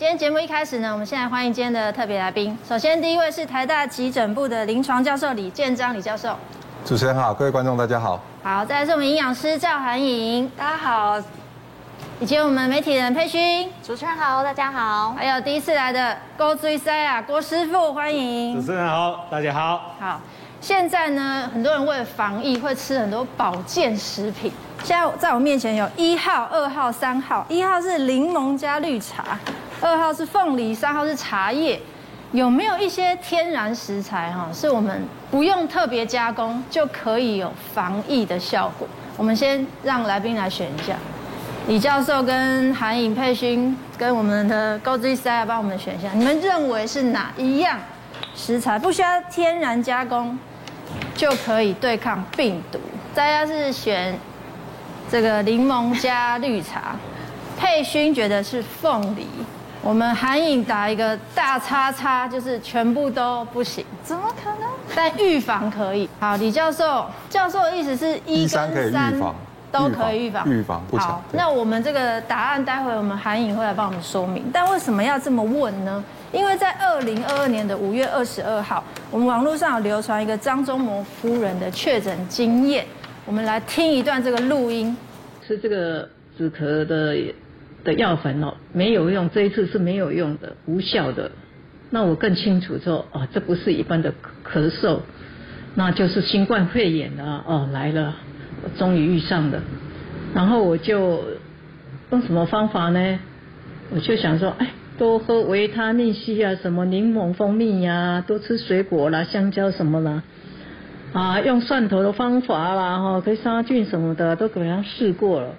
今天节目一开始呢，我们先来欢迎今天的特别来宾。首先，第一位是台大急诊部的临床教授李建章李教授。主持人好，各位观众大家好。好，再来是我们营养师赵涵颖，大家好。以及我们媒体人佩勋，主持人好，大家好。还有第一次来的郭追赛啊，郭师傅，欢迎。主持人好，大家好。好，现在呢，很多人为了防疫会吃很多保健食品。现在在我面前有一号、二号、三号。一号是柠檬加绿茶。二号是凤梨，三号是茶叶，有没有一些天然食材哈，是我们不用特别加工就可以有防疫的效果？我们先让来宾来选一下，李教授跟韩颖、佩勋跟我们的高志赛帮我们选一下，你们认为是哪一样食材不需要天然加工就可以对抗病毒？大家是选这个柠檬加绿茶，佩勋觉得是凤梨。我们韩影打一个大叉叉，就是全部都不行，怎么可能？但预防可以。好，李教授，教授的意思是一跟三都可以预防，预防不强。好，那我们这个答案待会我们韩影会来帮我们说明。但为什么要这么问呢？因为在二零二二年的五月二十二号，我们网络上有流传一个张忠谋夫人的确诊经验，我们来听一段这个录音。是这个止咳的。的药粉哦，没有用，这一次是没有用的，无效的。那我更清楚说，哦，这不是一般的咳嗽，那就是新冠肺炎了，哦，来了，终于遇上了。然后我就用什么方法呢？我就想说，哎，多喝维他命 C 啊，什么柠檬蜂蜜呀、多吃水果啦，香蕉什么啦，啊，用蒜头的方法啦，哈，可以杀菌什么的，都给他试过了。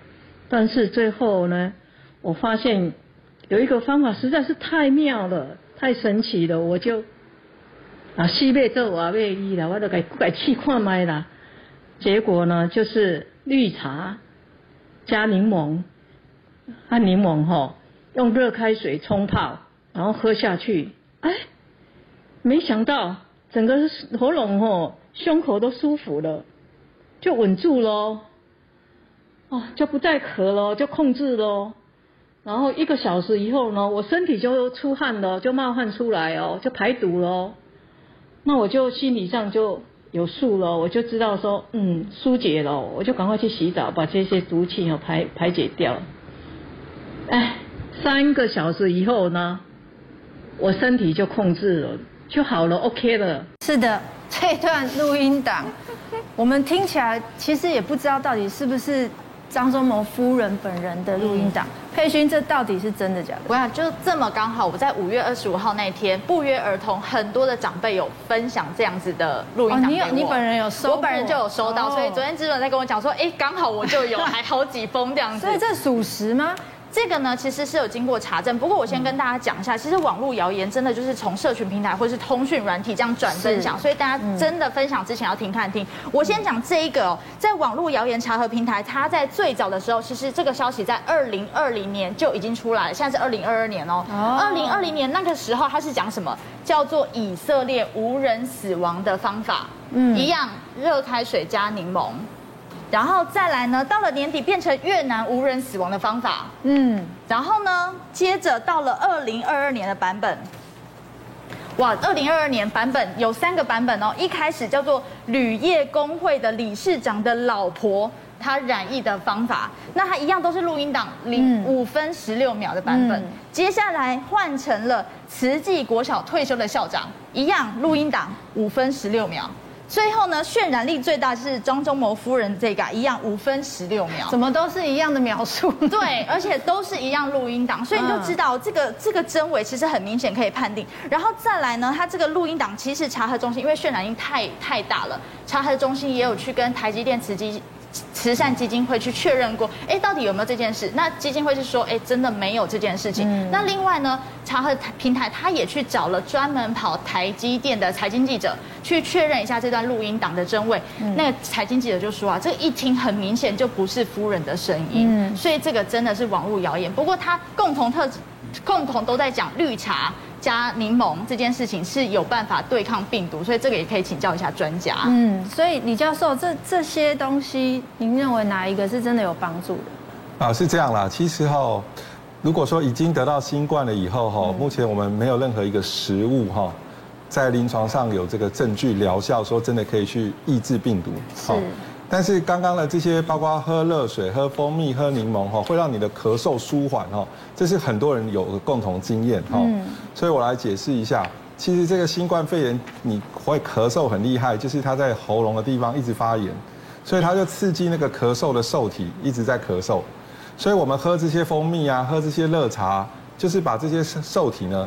但是最后呢？我发现有一个方法实在是太妙了，太神奇了，我就啊西贝做瓦贝伊了，我都给改气化麦了。结果呢，就是绿茶加柠檬，按柠檬吼，用热开水冲泡，然后喝下去，哎，没想到整个喉咙吼、胸口都舒服了，就稳住喽，哦，就不再咳了，就控制喽。然后一个小时以后呢，我身体就出汗了，就冒汗出来哦，就排毒了。那我就心理上就有数了，我就知道说，嗯，疏解了，我就赶快去洗澡，把这些毒气哦排排解掉。哎，三个小时以后呢，我身体就控制了，就好了，OK 了。是的，这段录音档，我们听起来其实也不知道到底是不是。张忠谋夫人本人的录音档，佩勋，这到底是真的假的？我想就这么刚好，我在五月二十五号那天不约而同，很多的长辈有分享这样子的录音档、哦、你有，你本人有收？我本人就有收到，哦、所以昨天志伦在跟我讲说，哎，刚好我就有，还好几封这样子。所以这属实吗？这个呢，其实是有经过查证。不过我先跟大家讲一下，其实网络谣言真的就是从社群平台或是通讯软体这样转分享，所以大家真的分享之前要听看听。我先讲这一个哦，在网络谣言查核平台，它在最早的时候，其实这个消息在二零二零年就已经出来了，现在是二零二二年哦。二零二零年那个时候，它是讲什么？叫做以色列无人死亡的方法，嗯，一样热开水加柠檬。然后再来呢，到了年底变成越南无人死亡的方法，嗯，然后呢，接着到了二零二二年的版本，哇，二零二二年版本有三个版本哦，一开始叫做铝业工会的理事长的老婆她染疫的方法，那它一样都是录音档，零五分十六秒的版本，嗯、接下来换成了慈济国小退休的校长，一样录音档五分十六秒。最后呢，渲染力最大是张忠谋夫人这个一样五分十六秒，怎么都是一样的描述？对，而且都是一样录音档，所以你就知道这个这个真伪其实很明显可以判定。然后再来呢，它这个录音档其实查核中心因为渲染力太太大了，查核中心也有去跟台积电慈济。慈善基金会去确认过，哎，到底有没有这件事？那基金会是说，哎，真的没有这件事情。嗯、那另外呢，查核平台他也去找了专门跑台积电的财经记者去确认一下这段录音档的真伪。嗯、那个财经记者就说啊，这一听很明显就不是夫人的声音，嗯、所以这个真的是网络谣言。不过他共同特，共同都在讲绿茶。加柠檬这件事情是有办法对抗病毒，所以这个也可以请教一下专家。嗯，所以李教授，这这些东西，您认为哪一个是真的有帮助的？啊，是这样啦。其实哈，如果说已经得到新冠了以后哈，目前我们没有任何一个食物哈，在临床上有这个证据疗效，说真的可以去抑制病毒。是。但是刚刚的这些，包括喝热水、喝蜂蜜、喝柠檬哈，会让你的咳嗽舒缓哈，这是很多人有个共同经验哈。所以我来解释一下，其实这个新冠肺炎你会咳嗽很厉害，就是它在喉咙的地方一直发炎，所以它就刺激那个咳嗽的受体一直在咳嗽。所以我们喝这些蜂蜜啊，喝这些热茶，就是把这些受体呢。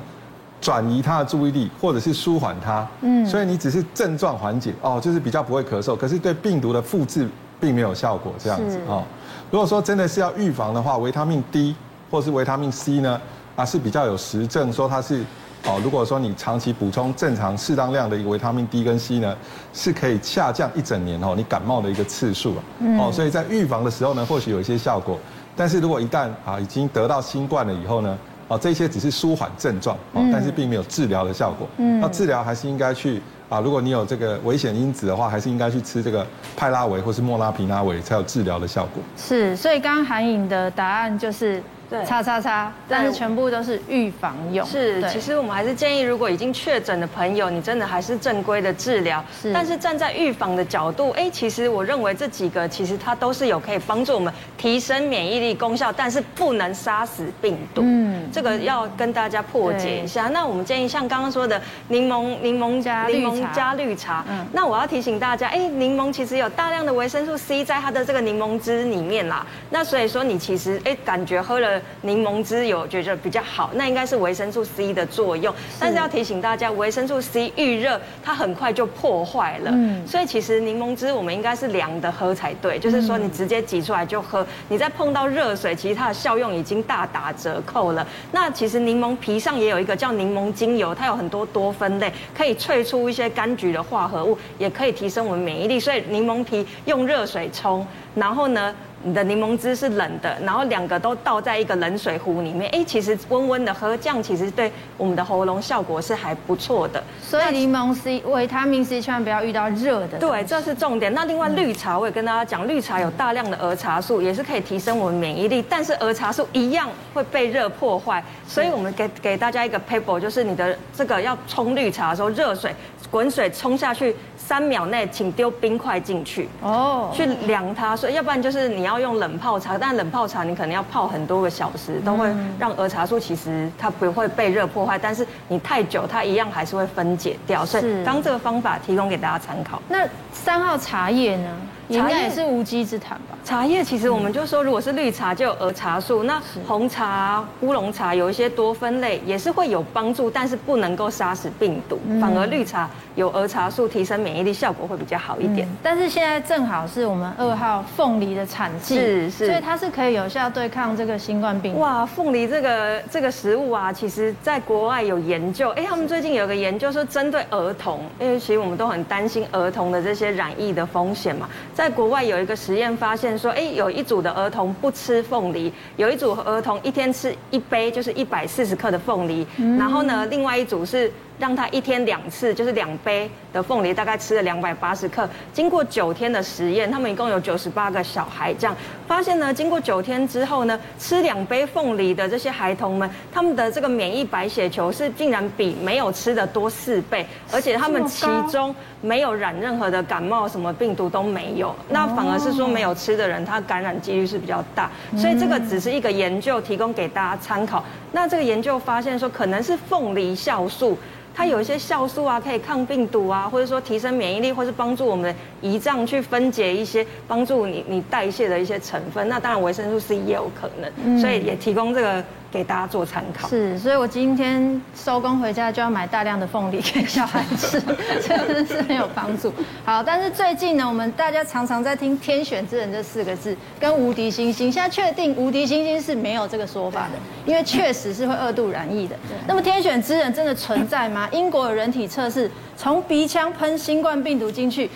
转移他的注意力，或者是舒缓他，嗯，所以你只是症状缓解哦，就是比较不会咳嗽，可是对病毒的复制并没有效果，这样子哦。如果说真的是要预防的话，维他命 D 或是维他命 C 呢，啊是比较有实证说它是哦，如果说你长期补充正常适当量的一个维他命 D 跟 C 呢，是可以下降一整年哦你感冒的一个次数哦，所以在预防的时候呢，或许有一些效果，但是如果一旦啊已经得到新冠了以后呢？哦，这些只是舒缓症状，哦，但是并没有治疗的效果。嗯，那治疗还是应该去啊，如果你有这个危险因子的话，还是应该去吃这个派拉维或是莫拉皮拉维才有治疗的效果。是，所以刚刚韩颖的答案就是。对，叉叉叉，但是全部都是预防用。是，其实我们还是建议，如果已经确诊的朋友，你真的还是正规的治疗。是，但是站在预防的角度，哎，其实我认为这几个其实它都是有可以帮助我们提升免疫力功效，但是不能杀死病毒。嗯，这个要跟大家破解一下。那我们建议像刚刚说的柠檬、柠檬加柠檬加绿茶。嗯，那我要提醒大家，哎，柠檬其实有大量的维生素 C 在它的这个柠檬汁里面啦。那所以说你其实哎感觉喝了。柠檬汁有觉得比较好，那应该是维生素 C 的作用。但是要提醒大家，维生素 C 遇热，它很快就破坏了。嗯，所以其实柠檬汁我们应该是凉的喝才对，就是说你直接挤出来就喝。你再碰到热水，其实它的效用已经大打折扣了。那其实柠檬皮上也有一个叫柠檬精油，它有很多多酚类，可以萃出一些柑橘的化合物，也可以提升我们免疫力。所以柠檬皮用热水冲，然后呢，你的柠檬汁是冷的，然后两个都倒在一个冷水壶里面，哎，其实温温的喝，这样其实对我们的喉咙效果是还不错的。所以柠檬 C、维他命 C 千万不要遇到热的。对，这是重点。那另外绿茶，我也跟大家讲，绿茶有大量的儿茶素，也是可以提升我们免疫力，但是儿茶素一样会被热破坏。所以我们给给大家一个 paper，就是你的这个要冲绿茶的时候，热水滚水冲下去。三秒内，请丢冰块进去哦，去凉它。所以要不然就是你要用冷泡茶，但冷泡茶你可能要泡很多个小时，都会让儿茶素其实它不会被热破坏，但是你太久它一样还是会分解掉。所以刚这个方法提供给大家参考。那三号茶叶呢？应该也是无稽之谈吧。茶叶其实我们就说，如果是绿茶就有儿茶素，那红茶、乌龙茶有一些多酚类也是会有帮助，但是不能够杀死病毒。反而绿茶有儿茶素，提升免疫力效果会比较好一点。但是现在正好是我们二号凤梨的产季，是是，所以它是可以有效对抗这个新冠病毒。哇，凤梨这个这个食物啊，其实在国外有研究，哎，他们最近有个研究说针对儿童，因为其实我们都很担心儿童的这些染疫的风险嘛。在国外有一个实验发现说，哎，有一组的儿童不吃凤梨，有一组儿童一天吃一杯，就是一百四十克的凤梨，然后呢，另外一组是。让他一天两次，就是两杯的凤梨，大概吃了两百八十克。经过九天的实验，他们一共有九十八个小孩，这样发现呢，经过九天之后呢，吃两杯凤梨的这些孩童们，他们的这个免疫白血球是竟然比没有吃的多四倍，而且他们其中没有染任何的感冒，什么病毒都没有。那反而是说没有吃的人，他感染几率是比较大。所以这个只是一个研究，提供给大家参考。那这个研究发现说，可能是凤梨酵素。它有一些酵素啊，可以抗病毒啊，或者说提升免疫力，或是帮助我们的胰脏去分解一些帮助你你代谢的一些成分。那当然维生素 C 也有可能，所以也提供这个。给大家做参考是，所以我今天收工回家就要买大量的凤梨给小孩吃，真的是很有帮助。好，但是最近呢，我们大家常常在听“天选之人”这四个字，跟“无敌星星”，现在确定“无敌星星”是没有这个说法的，因为确实是会二度染疫的。那么“天选之人”真的存在吗？英国有人体测试，从鼻腔喷新冠病毒进去，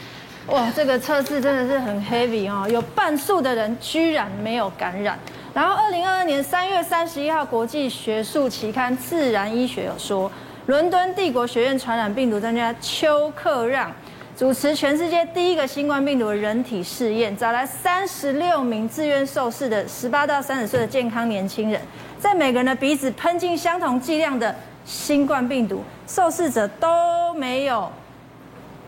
哇，这个测试真的是很 heavy 哦，有半数的人居然没有感染。然后，二零二二年三月三十一号，国际学术期刊《自然医学》有说，伦敦帝国学院传染病毒专家邱克让主持全世界第一个新冠病毒的人体试验，找来三十六名自愿受试的十八到三十岁的健康年轻人，在每个人的鼻子喷进相同剂量的新冠病毒，受试者都没有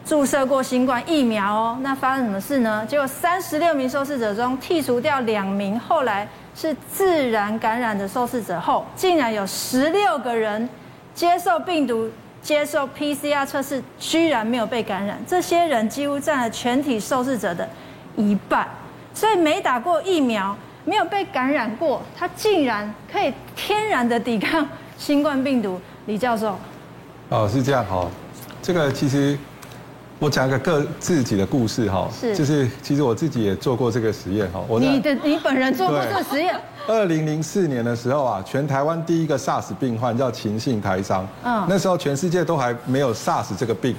注射过新冠疫苗哦。那发生什么事呢？结果三十六名受试者中剔除掉两名，后来是自然感染的受试者后，竟然有十六个人接受病毒。接受 PCR 测试，居然没有被感染。这些人几乎占了全体受试者的一半，所以没打过疫苗、没有被感染过，他竟然可以天然的抵抗新冠病毒。李教授，哦，是这样哈。这个其实我讲一个个自己的故事哈，是，就是其实我自己也做过这个实验哈。我你的你本人做过这个实验？二零零四年的时候啊，全台湾第一个 SARS 病患叫秦姓台商。嗯，那时候全世界都还没有 SARS 这个病。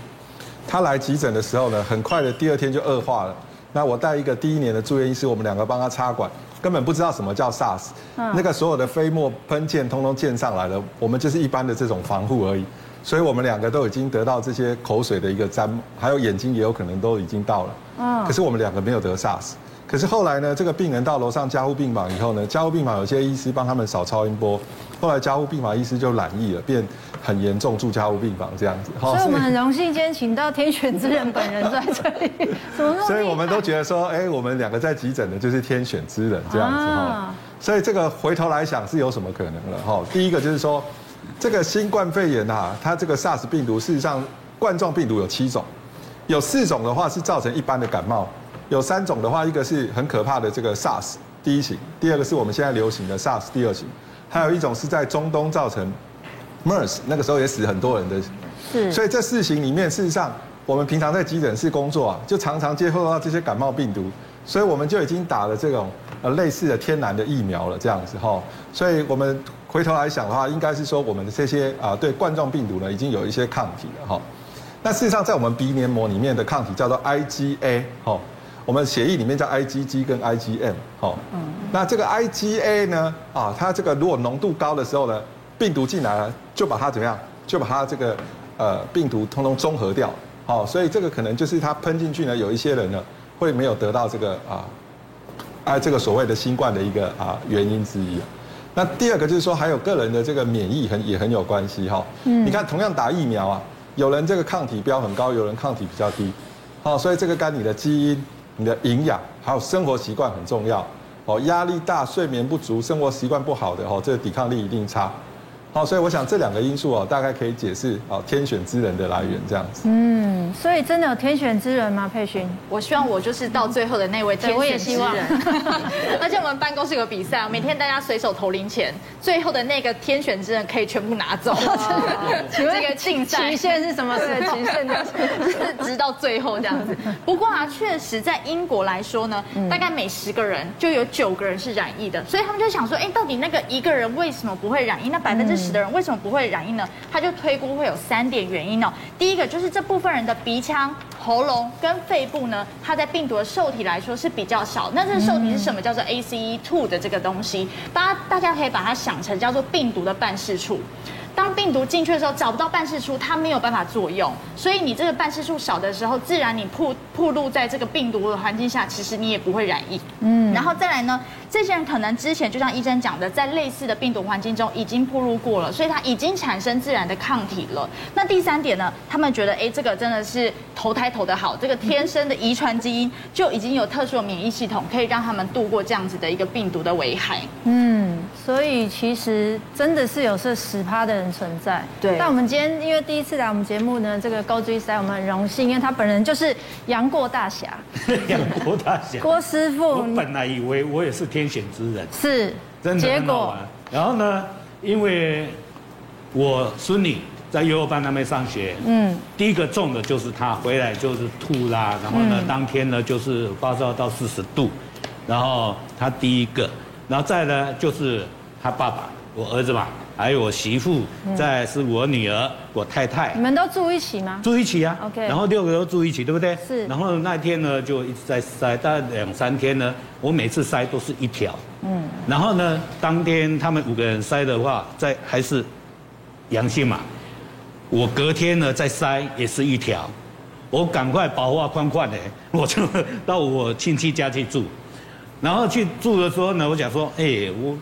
他来急诊的时候呢，很快的第二天就恶化了。那我带一个第一年的住院医师，我们两个帮他插管，根本不知道什么叫 SARS。嗯，那个所有的飞沫喷溅通通溅上来了，我们就是一般的这种防护而已。所以我们两个都已经得到这些口水的一个沾，还有眼睛也有可能都已经到了。嗯，可是我们两个没有得 SARS。可是后来呢，这个病人到楼上加护病房以后呢，加护病房有些医师帮他们扫超音波，后来加护病房医师就染疫了，变很严重，住加护病房这样子。所以我们很荣幸今天请到天选之人本人在这里，怎 么所以我们都觉得说，哎，我们两个在急诊的就是天选之人这样子哈。所以这个回头来想是有什么可能了哈？第一个就是说，这个新冠肺炎啊，它这个 SARS 病毒事实上冠状病毒有七种，有四种的话是造成一般的感冒。有三种的话，一个是很可怕的这个 SARS 第一型，第二个是我们现在流行的 SARS 第二型，还有一种是在中东造成 MERS，那个时候也死很多人的。是。所以这四型里面，事实上我们平常在急诊室工作啊，就常常接触到这些感冒病毒，所以我们就已经打了这种呃类似的天然的疫苗了，这样子哈。所以我们回头来想的话，应该是说我们的这些啊对冠状病毒呢，已经有一些抗体了哈。那事实上在我们鼻黏膜里面的抗体叫做 IgA 哈。我们血液里面叫 IgG 跟 IgM，好，嗯，那这个 IgA 呢，啊，它这个如果浓度高的时候呢，病毒进来了，就把它怎么样，就把它这个呃病毒通通中和掉，好，所以这个可能就是它喷进去呢，有一些人呢会没有得到这个啊，啊这个所谓的新冠的一个啊原因之一。那第二个就是说，还有个人的这个免疫很也很有关系哈，嗯，你看同样打疫苗啊，有人这个抗体标很高，有人抗体比较低，好，所以这个跟你的基因。你的营养还有生活习惯很重要哦，压力大、睡眠不足、生活习惯不好的哦，这个抵抗力一定差。好，所以我想这两个因素哦，大概可以解释哦天选之人的来源这样子。嗯，所以真的有天选之人吗？佩勋，我希望我就是到最后的那位天选之人。而且我们办公室有比赛，每天大家随手投零钱，最后的那个天选之人可以全部拿走。请问这个竞赛期限是什么？对，期限就是 直到最后这样子。不过啊，确实在英国来说呢，大概每十个人就有九个人是染疫的，所以他们就想说，哎，到底那个一个人为什么不会染疫？那百分之的人为什么不会染疫呢？他就推估会有三点原因哦。第一个就是这部分人的鼻腔、喉咙跟肺部呢，它在病毒的受体来说是比较少。那这个受体是什么？叫做 ACE2 的这个东西，大家大家可以把它想成叫做病毒的办事处。当病毒进去的时候，找不到办事处，它没有办法作用。所以你这个办事处少的时候，自然你暴暴露在这个病毒的环境下，其实你也不会染疫。嗯，然后再来呢，这些人可能之前就像医生讲的，在类似的病毒环境中已经暴露过了，所以他已经产生自然的抗体了。那第三点呢，他们觉得，哎，这个真的是投胎投得好，这个天生的遗传基因就已经有特殊的免疫系统，可以让他们度过这样子的一个病毒的危害。嗯，所以其实真的是有这十趴的人存在。对。但我们今天因为第一次来我们节目呢，这个高追三我们很荣幸，因为他本人就是杨过大侠。杨过大侠。郭师傅。我本来以为我也是天选之人。是。真的结果。然后呢，因为我孙女在幼儿班那边上学，嗯，第一个中的就是他，回来就是吐啦，然后呢，嗯、当天呢就是发烧到四十度，然后他第一个，然后再呢就是他爸爸，我儿子嘛。还有我媳妇，再是我女儿，我太太。你们都住一起吗？住一起啊。OK。然后六个都住一起，对不对？是。然后那天呢，就一直在塞，大概两三天呢，我每次塞都是一条。嗯。然后呢，当天他们五个人塞的话，在还是阳性嘛。我隔天呢再塞也是一条，我赶快把话框框的，我就到我亲戚家去住。然后去住的时候呢，我想说，哎，我。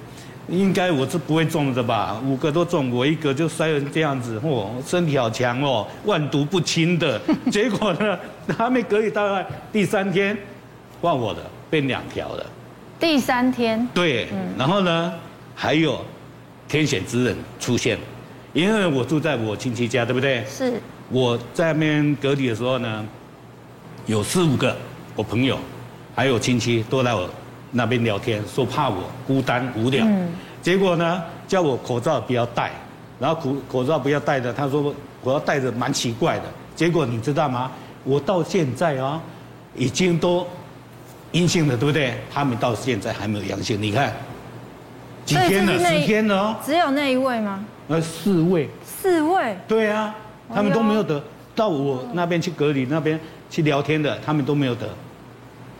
应该我是不会中的吧？五个都中，我一个就摔成这样子，嚯，身体好强哦，万毒不侵的。结果呢，还没隔离大概第三天，换我的变两条了。第三天。对，然后呢，还有天选之人出现，因为我住在我亲戚家，对不对？是。我在那边隔离的时候呢，有四五个我朋友，还有亲戚都来我。那边聊天，说怕我孤单无聊，嗯、结果呢，叫我口罩不要戴，然后口口罩不要戴的，他说我要戴着蛮奇怪的。结果你知道吗？我到现在啊、哦，已经都阴性了，对不对？他们到现在还没有阳性，你看几天了？十天了哦。只有那一位吗？呃，四位。四位。对啊，他们都没有得，到我那边去隔离那边去聊天的，他们都没有得。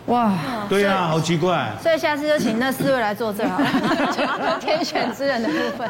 哇，对呀、啊，好奇怪。所以下次就请那四位来作证好了，天选之人的部分。